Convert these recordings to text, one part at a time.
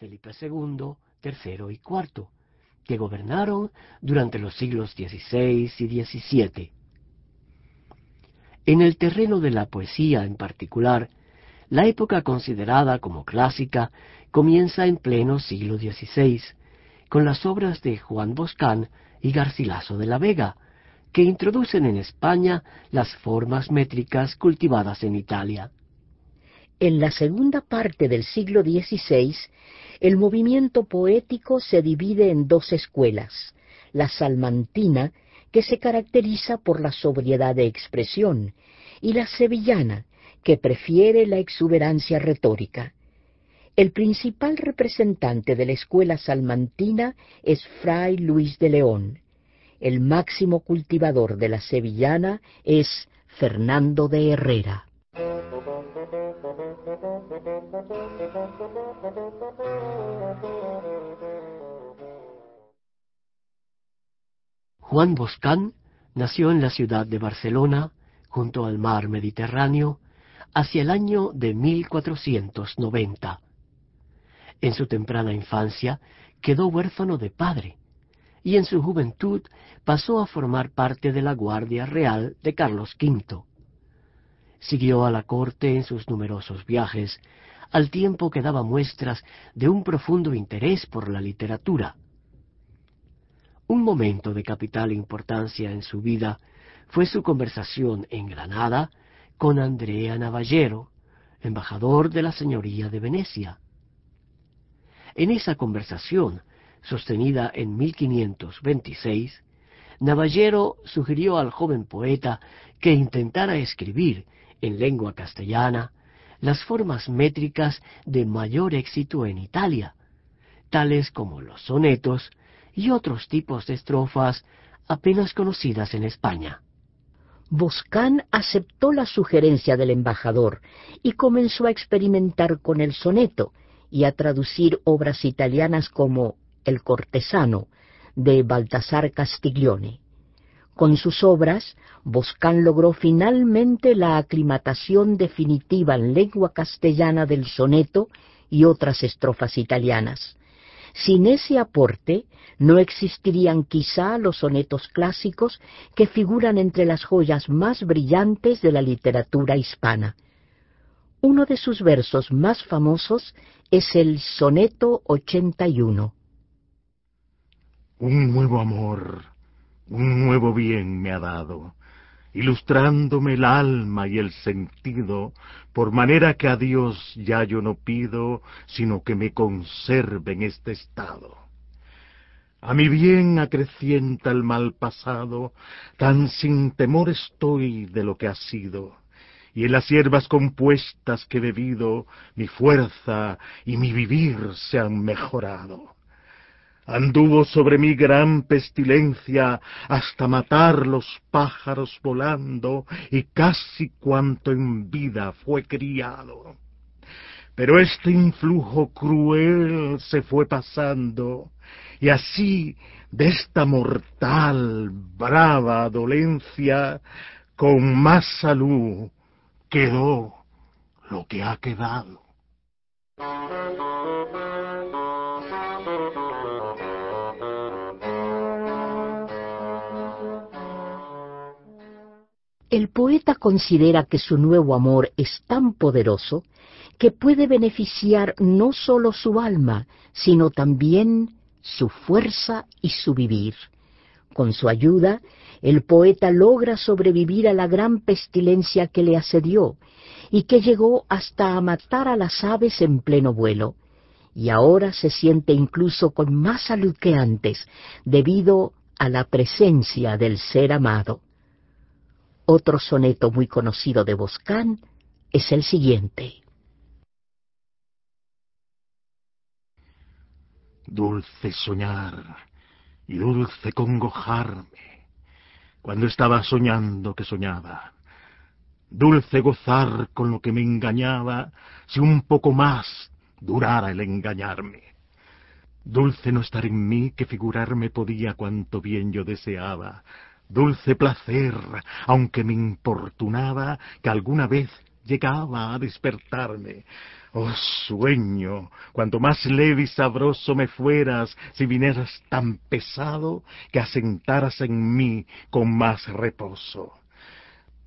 Felipe II, III y IV, que gobernaron durante los siglos XVI y XVII. En el terreno de la poesía en particular, la época considerada como clásica comienza en pleno siglo XVI, con las obras de Juan Boscán y Garcilaso de la Vega, que introducen en España las formas métricas cultivadas en Italia. En la segunda parte del siglo XVI, el movimiento poético se divide en dos escuelas, la salmantina, que se caracteriza por la sobriedad de expresión, y la sevillana, que prefiere la exuberancia retórica. El principal representante de la escuela salmantina es Fray Luis de León. El máximo cultivador de la sevillana es Fernando de Herrera. Juan Boscán nació en la ciudad de Barcelona, junto al mar Mediterráneo, hacia el año de 1490. En su temprana infancia quedó huérfano de padre, y en su juventud pasó a formar parte de la Guardia Real de Carlos V. Siguió a la corte en sus numerosos viajes, al tiempo que daba muestras de un profundo interés por la literatura. Un momento de capital importancia en su vida fue su conversación en Granada con Andrea Navallero, embajador de la Señoría de Venecia. En esa conversación, sostenida en 1526, Navallero sugirió al joven poeta que intentara escribir en lengua castellana las formas métricas de mayor éxito en Italia, tales como los sonetos, y otros tipos de estrofas apenas conocidas en España. Boscán aceptó la sugerencia del embajador y comenzó a experimentar con el soneto y a traducir obras italianas como El cortesano de Baltasar Castiglione. Con sus obras, Boscán logró finalmente la aclimatación definitiva en lengua castellana del soneto y otras estrofas italianas. Sin ese aporte no existirían quizá los sonetos clásicos que figuran entre las joyas más brillantes de la literatura hispana. Uno de sus versos más famosos es el Soneto 81. Un nuevo amor, un nuevo bien me ha dado ilustrándome el alma y el sentido, por manera que a Dios ya yo no pido, sino que me conserve en este estado. A mi bien acrecienta el mal pasado, tan sin temor estoy de lo que ha sido, y en las hierbas compuestas que he bebido, mi fuerza y mi vivir se han mejorado. Anduvo sobre mi gran pestilencia hasta matar los pájaros volando y casi cuanto en vida fue criado. Pero este influjo cruel se fue pasando y así de esta mortal, brava dolencia, con más salud quedó lo que ha quedado. Poeta considera que su nuevo amor es tan poderoso que puede beneficiar no sólo su alma, sino también su fuerza y su vivir. Con su ayuda, el poeta logra sobrevivir a la gran pestilencia que le asedió y que llegó hasta a matar a las aves en pleno vuelo. Y ahora se siente incluso con más salud que antes, debido a la presencia del ser amado. Otro soneto muy conocido de Boscán es el siguiente. Dulce soñar y dulce congojarme cuando estaba soñando que soñaba. Dulce gozar con lo que me engañaba si un poco más durara el engañarme. Dulce no estar en mí que figurarme podía cuanto bien yo deseaba, dulce placer, aunque me importunaba que alguna vez llegaba a despertarme, Oh sueño, cuanto más leve y sabroso me fueras si vinieras tan pesado que asentaras en mí con más reposo.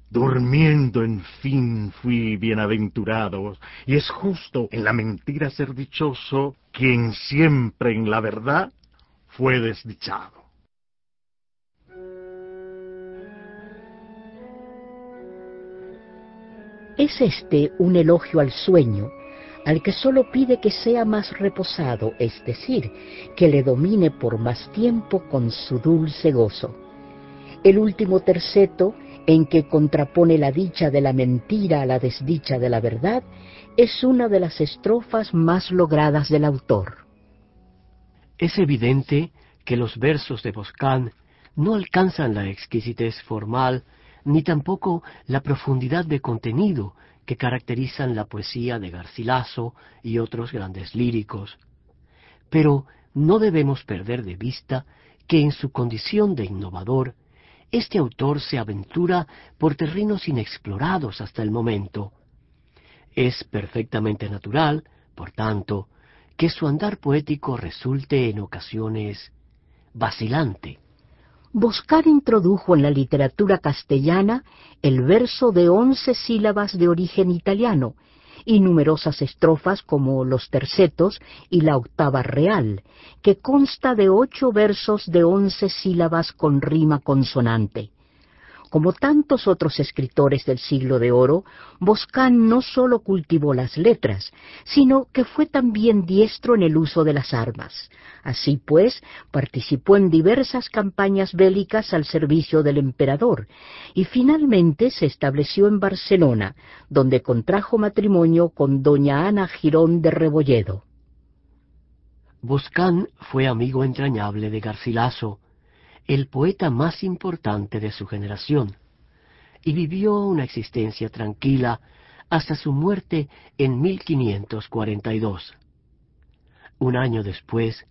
Durmiendo en fin fui bienaventurado, y es justo en la mentira ser dichoso quien siempre en la verdad fue desdichado. Es este un elogio al sueño, al que sólo pide que sea más reposado, es decir, que le domine por más tiempo con su dulce gozo. El último terceto, en que contrapone la dicha de la mentira a la desdicha de la verdad, es una de las estrofas más logradas del autor. Es evidente que los versos de Boscán no alcanzan la exquisitez formal ni tampoco la profundidad de contenido que caracterizan la poesía de Garcilaso y otros grandes líricos. Pero no debemos perder de vista que en su condición de innovador, este autor se aventura por terrenos inexplorados hasta el momento. Es perfectamente natural, por tanto, que su andar poético resulte en ocasiones vacilante. Boscar introdujo en la literatura castellana el verso de once sílabas de origen italiano y numerosas estrofas como los tercetos y la octava real, que consta de ocho versos de once sílabas con rima consonante. Como tantos otros escritores del siglo de oro, Boscán no sólo cultivó las letras, sino que fue también diestro en el uso de las armas. Así pues, participó en diversas campañas bélicas al servicio del emperador y finalmente se estableció en Barcelona, donde contrajo matrimonio con doña Ana Girón de Rebolledo. Boscán fue amigo entrañable de Garcilaso, el poeta más importante de su generación, y vivió una existencia tranquila hasta su muerte en 1542. Un año después,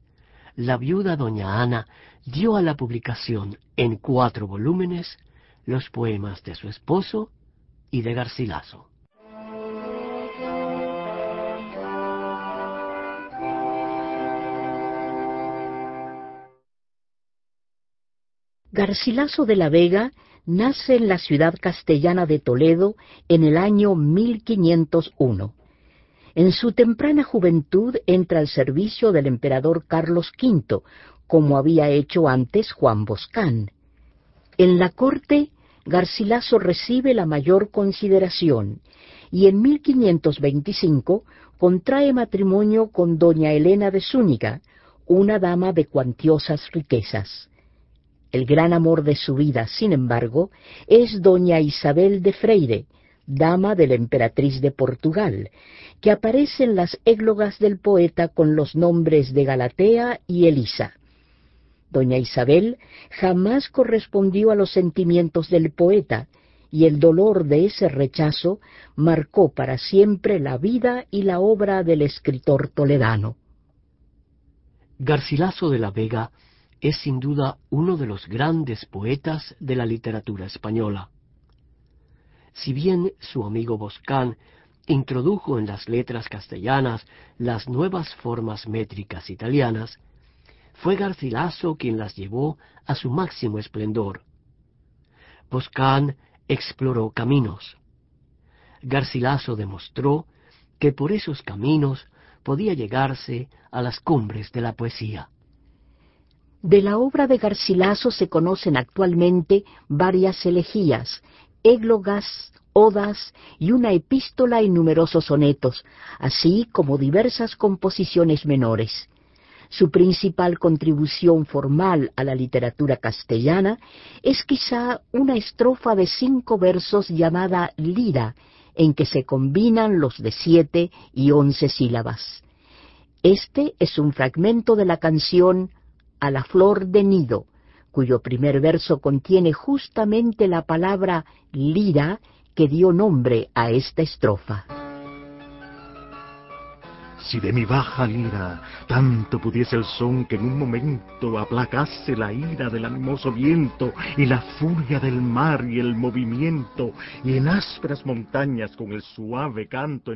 la viuda doña Ana dio a la publicación en cuatro volúmenes los poemas de su esposo y de Garcilaso. Garcilaso de la Vega nace en la ciudad castellana de Toledo en el año 1501. En su temprana juventud entra al servicio del emperador Carlos V, como había hecho antes Juan Boscán. En la corte, Garcilaso recibe la mayor consideración y en 1525 contrae matrimonio con doña Elena de Zúñiga, una dama de cuantiosas riquezas. El gran amor de su vida, sin embargo, es doña Isabel de Freire, dama de la emperatriz de Portugal, que aparece en las églogas del poeta con los nombres de Galatea y Elisa. Doña Isabel jamás correspondió a los sentimientos del poeta, y el dolor de ese rechazo marcó para siempre la vida y la obra del escritor toledano. Garcilaso de la Vega es sin duda uno de los grandes poetas de la literatura española. Si bien su amigo Boscán introdujo en las letras castellanas las nuevas formas métricas italianas, fue Garcilaso quien las llevó a su máximo esplendor. Boscán exploró caminos. Garcilaso demostró que por esos caminos podía llegarse a las cumbres de la poesía. De la obra de Garcilaso se conocen actualmente varias elegías, églogas, odas y una epístola y numerosos sonetos, así como diversas composiciones menores. Su principal contribución formal a la literatura castellana es quizá una estrofa de cinco versos llamada Lira, en que se combinan los de siete y once sílabas. Este es un fragmento de la canción a la flor de nido, cuyo primer verso contiene justamente la palabra lira que dio nombre a esta estrofa. Si de mi baja lira tanto pudiese el son que en un momento aplacase la ira del animoso viento y la furia del mar y el movimiento y en ásperas montañas con el suave canto